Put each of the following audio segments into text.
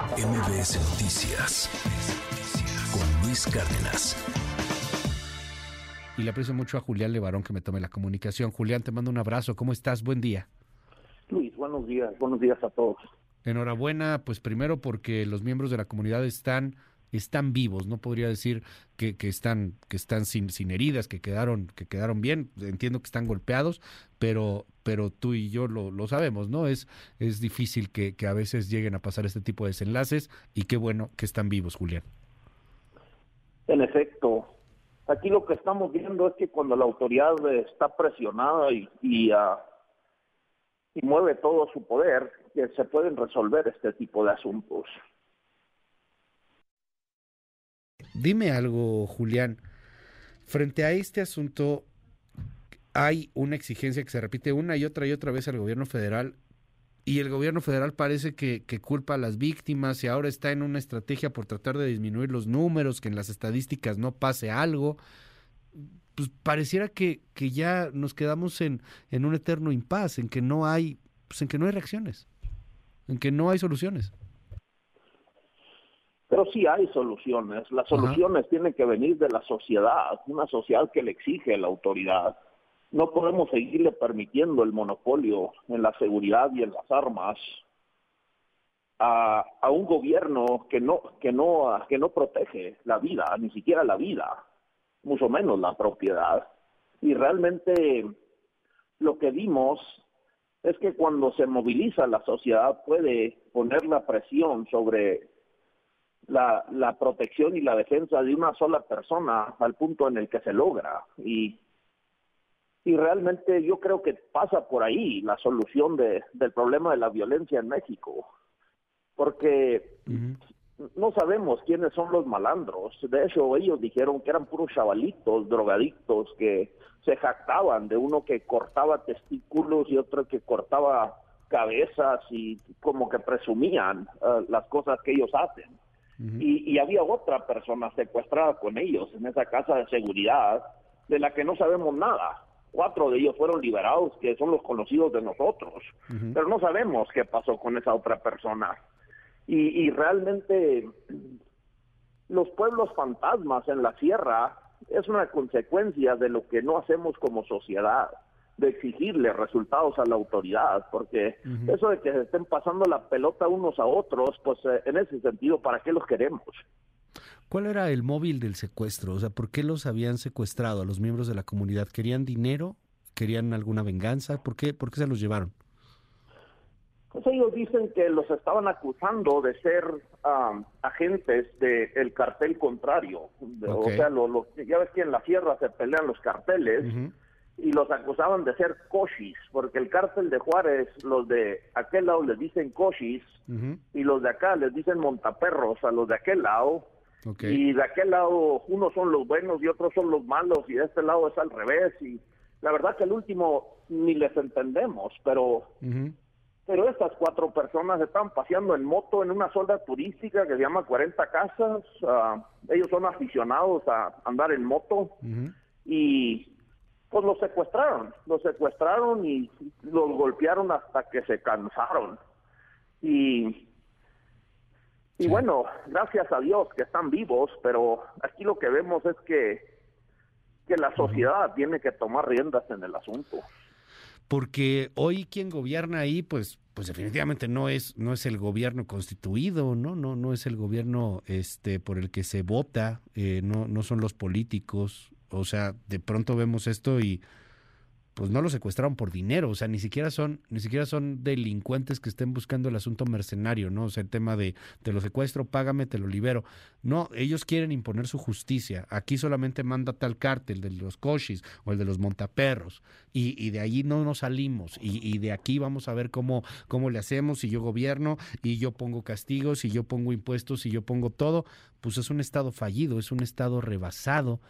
MBS Noticias con Luis Cárdenas. Y le aprecio mucho a Julián Levarón que me tome la comunicación. Julián, te mando un abrazo. ¿Cómo estás? Buen día. Luis, buenos días. Buenos días a todos. Enhorabuena, pues primero porque los miembros de la comunidad están están vivos, no podría decir que, que están, que están sin, sin heridas, que quedaron, que quedaron bien, entiendo que están golpeados, pero, pero tú y yo lo, lo sabemos, ¿no? Es, es difícil que, que a veces lleguen a pasar este tipo de desenlaces y qué bueno que están vivos, Julián. En efecto, aquí lo que estamos viendo es que cuando la autoridad está presionada y, y, uh, y mueve todo su poder, que se pueden resolver este tipo de asuntos. Dime algo, Julián. Frente a este asunto, hay una exigencia que se repite una y otra y otra vez al gobierno federal y el gobierno federal parece que, culpa a las víctimas y ahora está en una estrategia por tratar de disminuir los números, que en las estadísticas no pase algo. Pues pareciera que, que ya nos quedamos en, en un eterno impas, en que no hay, pues en que no hay reacciones, en que no hay soluciones. Pero sí hay soluciones. Las soluciones Ajá. tienen que venir de la sociedad, una sociedad que le exige la autoridad. No podemos seguirle permitiendo el monopolio en la seguridad y en las armas a, a un gobierno que no, que, no, que no protege la vida, ni siquiera la vida, mucho menos la propiedad. Y realmente lo que vimos es que cuando se moviliza la sociedad puede poner la presión sobre la, la, protección y la defensa de una sola persona al punto en el que se logra. Y, y realmente yo creo que pasa por ahí la solución de, del problema de la violencia en México. Porque uh -huh. no sabemos quiénes son los malandros. De hecho, ellos dijeron que eran puros chavalitos, drogadictos, que se jactaban de uno que cortaba testículos y otro que cortaba cabezas y como que presumían uh, las cosas que ellos hacen. Uh -huh. y, y, había otra persona secuestrada con ellos en esa casa de seguridad de la que no sabemos nada. Cuatro de ellos fueron liberados, que son los conocidos de nosotros, uh -huh. pero no sabemos qué pasó con esa otra persona. Y, y realmente los pueblos fantasmas en la sierra es una consecuencia de lo que no hacemos como sociedad de exigirle resultados a la autoridad, porque uh -huh. eso de que se estén pasando la pelota unos a otros, pues eh, en ese sentido, ¿para qué los queremos? ¿Cuál era el móvil del secuestro? O sea, ¿por qué los habían secuestrado a los miembros de la comunidad? ¿Querían dinero? ¿Querían alguna venganza? ¿Por qué, por qué se los llevaron? Pues ellos dicen que los estaban acusando de ser um, agentes del de cartel contrario. Okay. O sea, lo, lo, ya ves que en la sierra se pelean los carteles. Uh -huh y los acusaban de ser cochis, porque el cártel de Juárez, los de aquel lado les dicen uh -huh. y los de acá les dicen montaperros a los de aquel lado, okay. y de aquel lado unos son los buenos y otros son los malos, y de este lado es al revés, y la verdad que el último ni les entendemos, pero... Uh -huh. Pero estas cuatro personas están paseando en moto en una zona turística que se llama 40 Casas. Uh, ellos son aficionados a andar en moto. -huh. Y pues los secuestraron, los secuestraron y los golpearon hasta que se cansaron. Y, y bueno, gracias a Dios que están vivos, pero aquí lo que vemos es que, que la sociedad tiene que tomar riendas en el asunto. Porque hoy quien gobierna ahí, pues, pues definitivamente no es, no es el gobierno constituido, ¿no? No, no es el gobierno este por el que se vota, eh, no, no son los políticos, o sea, de pronto vemos esto y pues no los secuestraron por dinero, o sea, ni siquiera son, ni siquiera son delincuentes que estén buscando el asunto mercenario, ¿no? O sea, el tema de te lo secuestro, págame, te lo libero. No, ellos quieren imponer su justicia. Aquí solamente manda tal cártel, de los cochis o el de los montaperros, y, y de allí no nos salimos, y, y, de aquí vamos a ver cómo, cómo le hacemos, si yo gobierno, y yo pongo castigos, y yo pongo impuestos, y yo pongo todo, pues es un estado fallido, es un estado rebasado.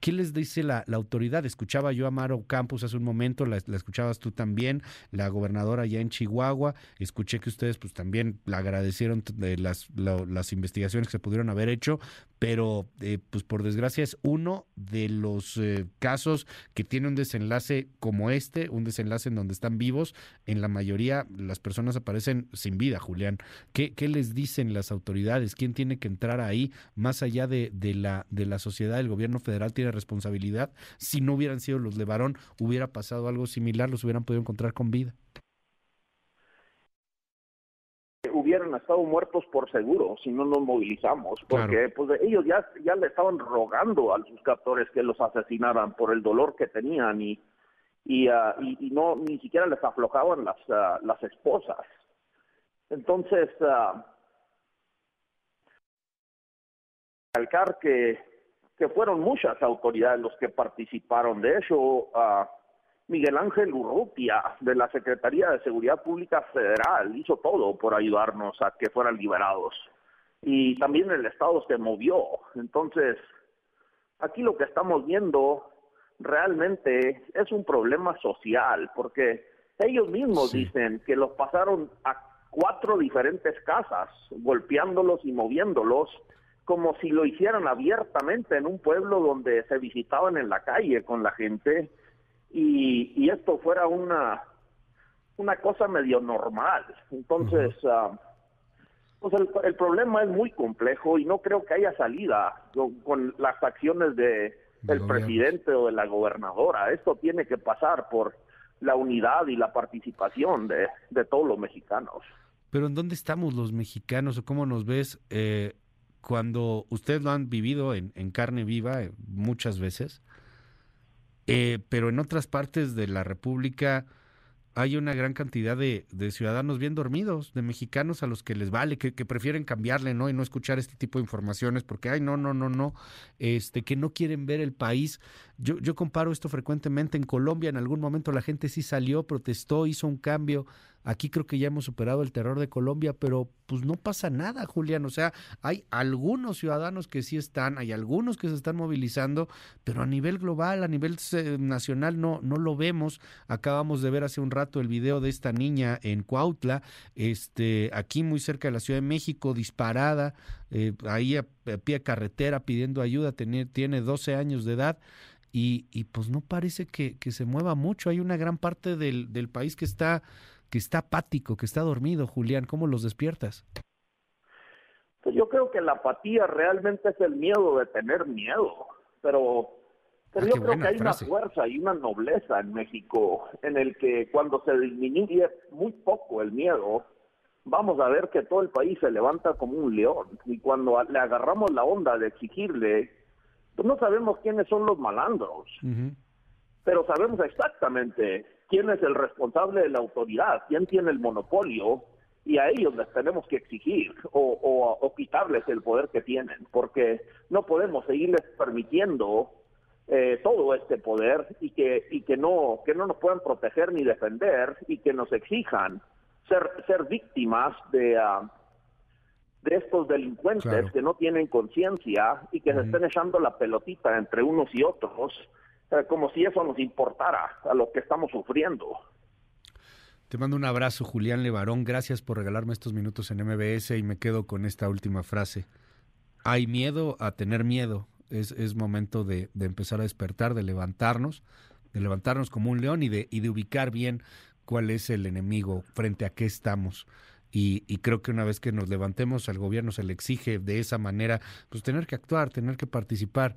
¿Qué les dice la, la, autoridad? Escuchaba yo a Maro Campos hace un momento, la, la, escuchabas tú también, la gobernadora allá en Chihuahua. Escuché que ustedes pues también le agradecieron de las, lo, las investigaciones que se pudieron haber hecho, pero eh, pues por desgracia es uno de los eh, casos que tiene un desenlace como este, un desenlace en donde están vivos, en la mayoría las personas aparecen sin vida, Julián. ¿Qué, qué les dicen las autoridades? ¿Quién tiene que entrar ahí más allá de, la, de la sociedad? ¿El gobierno federal tiene responsabilidad? Si no hubieran sido los de Varón, hubiera pasado algo similar, los hubieran podido encontrar con vida hubieran estado muertos por seguro si no nos movilizamos, porque pues ellos ya, ya le estaban rogando a sus captores que los asesinaran por el dolor que tenían y, y, ah, y, no ni siquiera les aflojaban las, uh, las esposas. Entonces, uh, que, que fueron muchas autoridades los que participaron. De hecho, uh, Miguel Ángel Urrutia de la Secretaría de Seguridad Pública Federal hizo todo por ayudarnos a que fueran liberados. Y también el Estado se movió. Entonces, aquí lo que estamos viendo realmente es un problema social, porque ellos mismos dicen que los pasaron a cuatro diferentes casas, golpeándolos y moviéndolos, como si lo hicieran abiertamente en un pueblo donde se visitaban en la calle con la gente y, y esto fuera una, una cosa medio normal. Entonces, uh, pues el, el, problema es muy complejo y no creo que haya salida con, las acciones de del presidente o de la gobernadora. Esto tiene que pasar por la unidad y la participación de, de todos los mexicanos. Pero ¿en dónde estamos los mexicanos o cómo nos ves eh, cuando ustedes lo han vivido en, en carne viva eh, muchas veces? Eh, pero en otras partes de la República hay una gran cantidad de, ciudadanos bien dormidos, de mexicanos a los que les vale, que, prefieren cambiarle, ¿no? Y no escuchar este tipo de informaciones porque, ay, no, no, no, no, este, que no quieren ver el país. Yo, yo comparo esto frecuentemente en Colombia, en algún momento la gente sí salió, protestó, hizo un cambio, Aquí creo que ya hemos superado el terror de Colombia, pero pues no pasa nada, Julián. O sea, hay algunos ciudadanos que sí están, hay algunos que se están movilizando, pero a nivel global, a nivel nacional no, no lo vemos. Acabamos de ver hace un rato el video de esta niña en Cuautla, este, aquí muy cerca de la Ciudad de México, disparada, eh, ahí a, pie de carretera pidiendo ayuda, tiene, tiene 12 años de edad. Y, y pues no parece que, que se mueva mucho. Hay una gran parte del, del país que está que está apático, que está dormido, Julián? ¿Cómo los despiertas? Pues yo creo que la apatía realmente es el miedo de tener miedo, pero, pero ah, yo creo que hay una fuerza y una nobleza en México en el que cuando se disminuye muy poco el miedo, vamos a ver que todo el país se levanta como un león y cuando le agarramos la onda de exigirle, pues no sabemos quiénes son los malandros, pero sabemos exactamente quién es el responsable de la autoridad, quién tiene el monopolio, y a ellos les tenemos que exigir o, o, quitarles el poder que tienen, porque no podemos seguirles permitiendo eh, todo este poder y que y que no que no nos puedan proteger ni defender y que nos exijan ser ser víctimas de uh, de estos delincuentes que no tienen conciencia y que se estén echando la pelotita entre unos y otros como si eso nos importara a lo que estamos sufriendo. Te mando un abrazo, Julián Levarón. Gracias por regalarme estos minutos en MBS y me quedo con esta última frase. Hay miedo a tener miedo. Es, es momento de, de, empezar a despertar, de levantarnos, de levantarnos como un león y de, y de ubicar bien cuál es el enemigo, frente a qué estamos. Y, y, creo que una vez que nos levantemos, al gobierno se le exige de esa manera, pues tener que actuar, tener que participar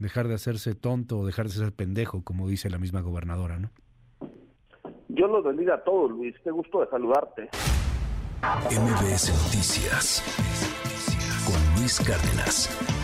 dejar de hacerse tonto o dejar de ser pendejo, como dice la misma gobernadora, ¿no? Yo los bendiga a todos, Luis. Qué gusto de saludarte. MBS Noticias con Luis Cárdenas.